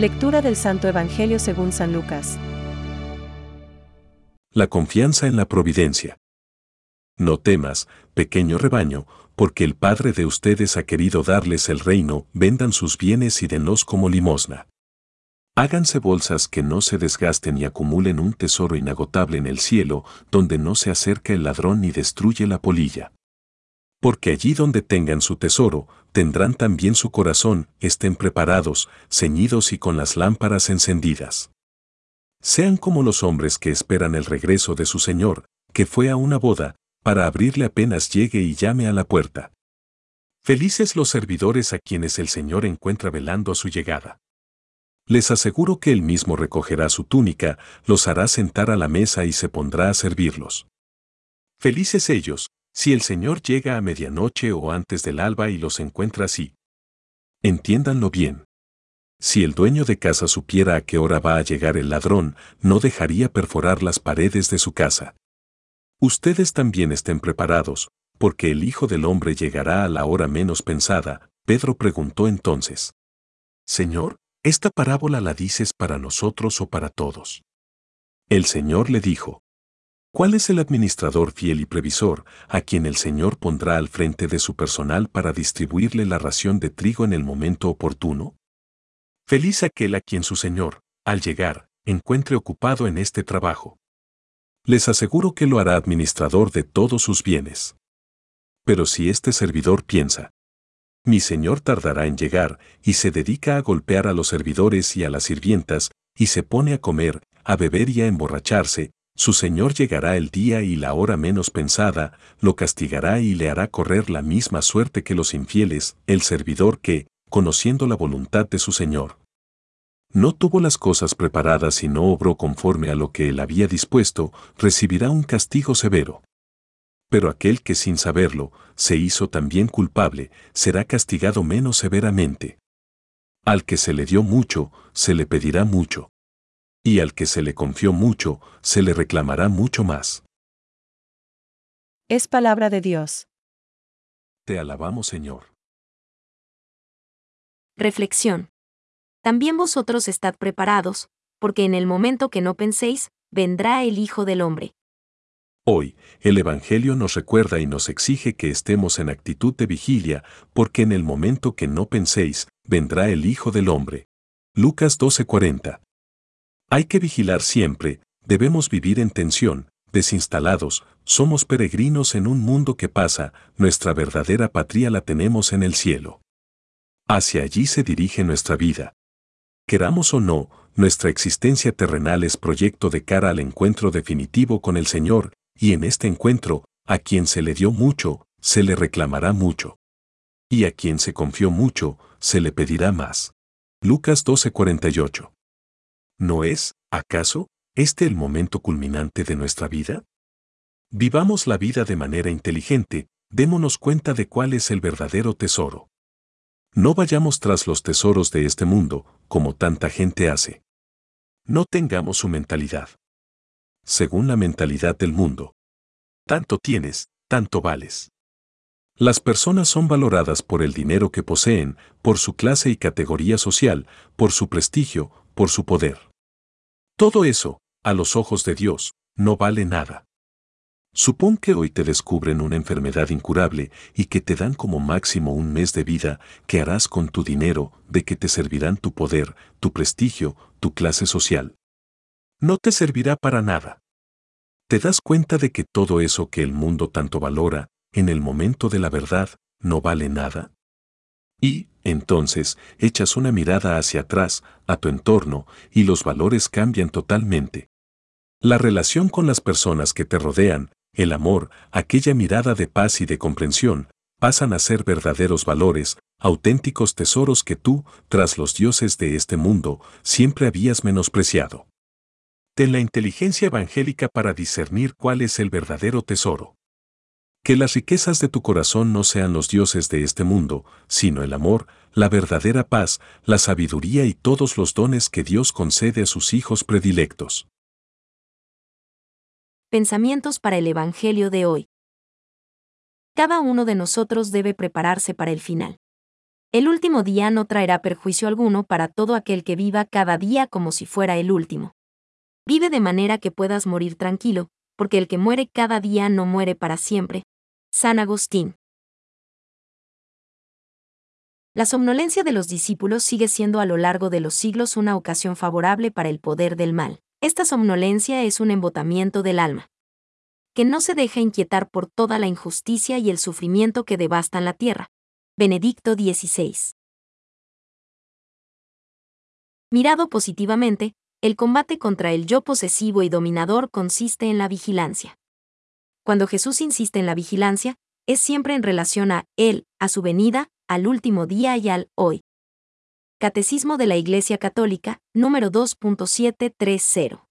Lectura del Santo Evangelio según San Lucas. La confianza en la providencia. No temas, pequeño rebaño, porque el Padre de ustedes ha querido darles el reino, vendan sus bienes y denlos como limosna. Háganse bolsas que no se desgasten y acumulen un tesoro inagotable en el cielo, donde no se acerca el ladrón ni destruye la polilla. Porque allí donde tengan su tesoro, tendrán también su corazón, estén preparados, ceñidos y con las lámparas encendidas. Sean como los hombres que esperan el regreso de su Señor, que fue a una boda, para abrirle apenas llegue y llame a la puerta. Felices los servidores a quienes el Señor encuentra velando a su llegada. Les aseguro que él mismo recogerá su túnica, los hará sentar a la mesa y se pondrá a servirlos. Felices ellos, si el Señor llega a medianoche o antes del alba y los encuentra así. Entiéndanlo bien. Si el dueño de casa supiera a qué hora va a llegar el ladrón, no dejaría perforar las paredes de su casa. Ustedes también estén preparados, porque el Hijo del Hombre llegará a la hora menos pensada. Pedro preguntó entonces. Señor, ¿esta parábola la dices para nosotros o para todos? El Señor le dijo, ¿Cuál es el administrador fiel y previsor a quien el Señor pondrá al frente de su personal para distribuirle la ración de trigo en el momento oportuno? Feliz aquel a quien su Señor, al llegar, encuentre ocupado en este trabajo. Les aseguro que lo hará administrador de todos sus bienes. Pero si este servidor piensa, mi Señor tardará en llegar, y se dedica a golpear a los servidores y a las sirvientas, y se pone a comer, a beber y a emborracharse, su Señor llegará el día y la hora menos pensada, lo castigará y le hará correr la misma suerte que los infieles, el servidor que, conociendo la voluntad de su Señor, no tuvo las cosas preparadas y no obró conforme a lo que él había dispuesto, recibirá un castigo severo. Pero aquel que sin saberlo, se hizo también culpable, será castigado menos severamente. Al que se le dio mucho, se le pedirá mucho y al que se le confió mucho, se le reclamará mucho más. Es palabra de Dios. Te alabamos, Señor. Reflexión. También vosotros estad preparados, porque en el momento que no penséis, vendrá el Hijo del Hombre. Hoy, el Evangelio nos recuerda y nos exige que estemos en actitud de vigilia, porque en el momento que no penséis, vendrá el Hijo del Hombre. Lucas 12:40. Hay que vigilar siempre, debemos vivir en tensión, desinstalados, somos peregrinos en un mundo que pasa, nuestra verdadera patria la tenemos en el cielo. Hacia allí se dirige nuestra vida. Queramos o no, nuestra existencia terrenal es proyecto de cara al encuentro definitivo con el Señor, y en este encuentro, a quien se le dio mucho, se le reclamará mucho. Y a quien se confió mucho, se le pedirá más. Lucas 12:48 ¿No es, acaso, este el momento culminante de nuestra vida? Vivamos la vida de manera inteligente, démonos cuenta de cuál es el verdadero tesoro. No vayamos tras los tesoros de este mundo, como tanta gente hace. No tengamos su mentalidad. Según la mentalidad del mundo. Tanto tienes, tanto vales. Las personas son valoradas por el dinero que poseen, por su clase y categoría social, por su prestigio, por su poder. Todo eso, a los ojos de Dios, no vale nada. Supón que hoy te descubren una enfermedad incurable y que te dan como máximo un mes de vida, ¿qué harás con tu dinero, de que te servirán tu poder, tu prestigio, tu clase social? No te servirá para nada. ¿Te das cuenta de que todo eso que el mundo tanto valora, en el momento de la verdad, no vale nada? Y, entonces, echas una mirada hacia atrás, a tu entorno, y los valores cambian totalmente. La relación con las personas que te rodean, el amor, aquella mirada de paz y de comprensión, pasan a ser verdaderos valores, auténticos tesoros que tú, tras los dioses de este mundo, siempre habías menospreciado. Ten la inteligencia evangélica para discernir cuál es el verdadero tesoro. Que las riquezas de tu corazón no sean los dioses de este mundo, sino el amor, la verdadera paz, la sabiduría y todos los dones que Dios concede a sus hijos predilectos. Pensamientos para el Evangelio de hoy. Cada uno de nosotros debe prepararse para el final. El último día no traerá perjuicio alguno para todo aquel que viva cada día como si fuera el último. Vive de manera que puedas morir tranquilo, porque el que muere cada día no muere para siempre. San Agustín. La somnolencia de los discípulos sigue siendo a lo largo de los siglos una ocasión favorable para el poder del mal. Esta somnolencia es un embotamiento del alma. Que no se deja inquietar por toda la injusticia y el sufrimiento que devastan la tierra. Benedicto XVI. Mirado positivamente, el combate contra el yo posesivo y dominador consiste en la vigilancia. Cuando Jesús insiste en la vigilancia, es siempre en relación a Él, a su venida, al último día y al hoy. Catecismo de la Iglesia Católica, número 2.730.